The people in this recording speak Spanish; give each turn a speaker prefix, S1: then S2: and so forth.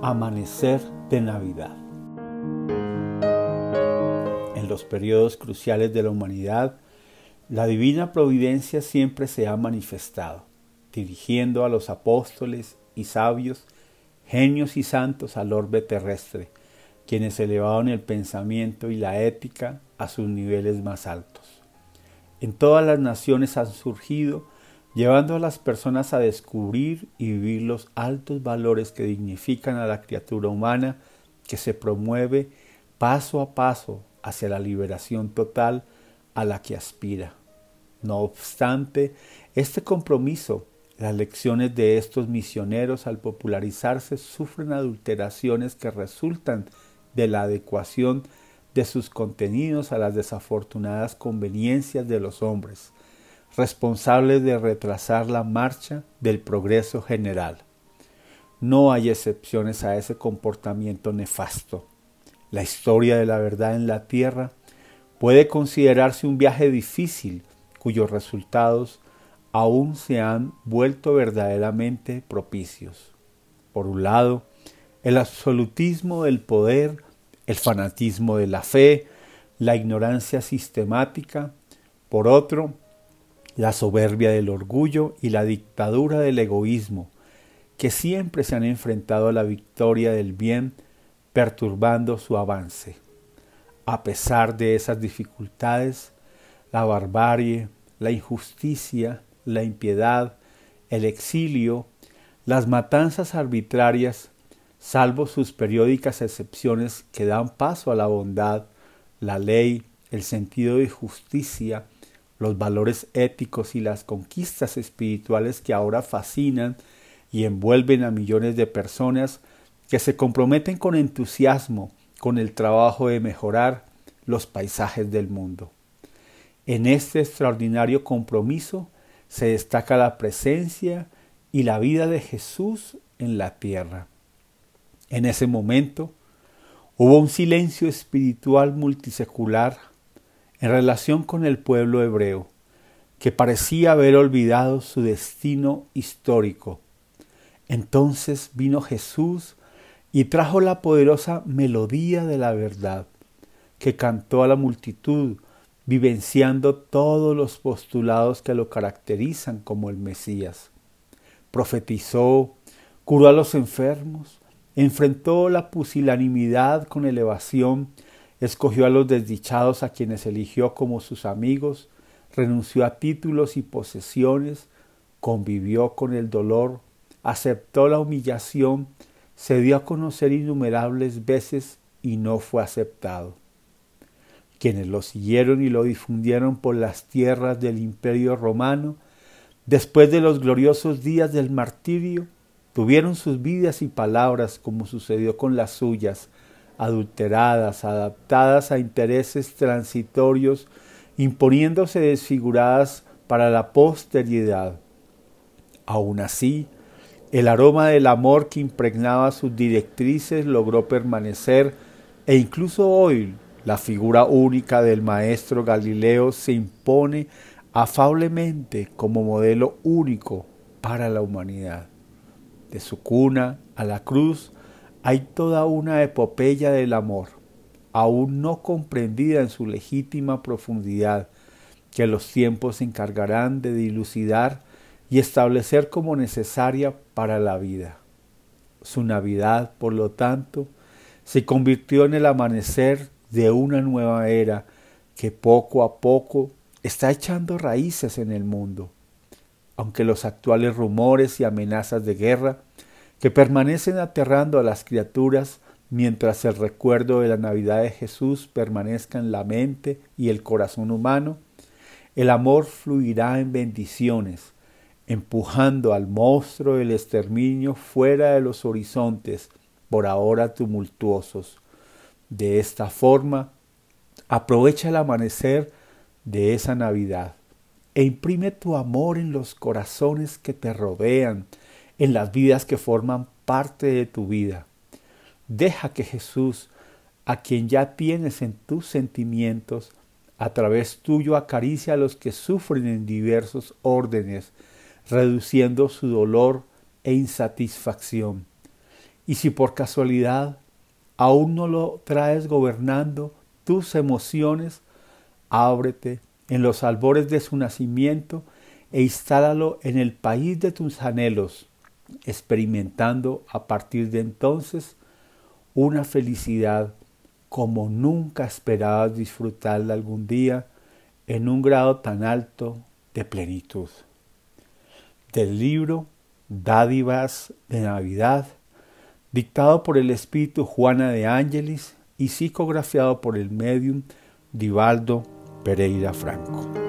S1: Amanecer de Navidad. En los periodos cruciales de la humanidad, la divina providencia siempre se ha manifestado, dirigiendo a los apóstoles y sabios, genios y santos al orbe terrestre, quienes elevaron el pensamiento y la ética a sus niveles más altos. En todas las naciones han surgido llevando a las personas a descubrir y vivir los altos valores que dignifican a la criatura humana que se promueve paso a paso hacia la liberación total a la que aspira. No obstante, este compromiso, las lecciones de estos misioneros al popularizarse sufren adulteraciones que resultan de la adecuación de sus contenidos a las desafortunadas conveniencias de los hombres, responsables de retrasar la marcha del progreso general. No hay excepciones a ese comportamiento nefasto. La historia de la verdad en la tierra puede considerarse un viaje difícil cuyos resultados aún se han vuelto verdaderamente propicios. Por un lado, el absolutismo del poder, el fanatismo de la fe, la ignorancia sistemática. Por otro, la soberbia del orgullo y la dictadura del egoísmo, que siempre se han enfrentado a la victoria del bien, perturbando su avance. A pesar de esas dificultades, la barbarie, la injusticia, la impiedad, el exilio, las matanzas arbitrarias, salvo sus periódicas excepciones que dan paso a la bondad, la ley, el sentido de justicia, los valores éticos y las conquistas espirituales que ahora fascinan y envuelven a millones de personas que se comprometen con entusiasmo con el trabajo de mejorar los paisajes del mundo. En este extraordinario compromiso se destaca la presencia y la vida de Jesús en la tierra. En ese momento hubo un silencio espiritual multisecular en relación con el pueblo hebreo, que parecía haber olvidado su destino histórico. Entonces vino Jesús y trajo la poderosa melodía de la verdad, que cantó a la multitud, vivenciando todos los postulados que lo caracterizan como el Mesías. Profetizó, curó a los enfermos, enfrentó la pusilanimidad con elevación escogió a los desdichados a quienes eligió como sus amigos, renunció a títulos y posesiones, convivió con el dolor, aceptó la humillación, se dio a conocer innumerables veces y no fue aceptado. Quienes lo siguieron y lo difundieron por las tierras del imperio romano, después de los gloriosos días del martirio, tuvieron sus vidas y palabras como sucedió con las suyas, adulteradas, adaptadas a intereses transitorios, imponiéndose desfiguradas para la posteridad. Aun así, el aroma del amor que impregnaba sus directrices logró permanecer e incluso hoy la figura única del maestro Galileo se impone afablemente como modelo único para la humanidad. De su cuna a la cruz, hay toda una epopeya del amor, aún no comprendida en su legítima profundidad, que los tiempos se encargarán de dilucidar y establecer como necesaria para la vida. Su Navidad, por lo tanto, se convirtió en el amanecer de una nueva era que poco a poco está echando raíces en el mundo. Aunque los actuales rumores y amenazas de guerra que permanecen aterrando a las criaturas mientras el recuerdo de la Navidad de Jesús permanezca en la mente y el corazón humano, el amor fluirá en bendiciones, empujando al monstruo del exterminio fuera de los horizontes, por ahora tumultuosos. De esta forma, aprovecha el amanecer de esa Navidad e imprime tu amor en los corazones que te rodean, en las vidas que forman parte de tu vida. Deja que Jesús, a quien ya tienes en tus sentimientos, a través tuyo acaricia a los que sufren en diversos órdenes, reduciendo su dolor e insatisfacción. Y si por casualidad aún no lo traes gobernando tus emociones, ábrete en los albores de su nacimiento e instálalo en el país de tus anhelos, experimentando a partir de entonces una felicidad como nunca esperabas disfrutarla algún día en un grado tan alto de plenitud. Del libro Dádivas de Navidad, dictado por el espíritu Juana de Ángelis y psicografiado por el medium Divaldo Pereira Franco.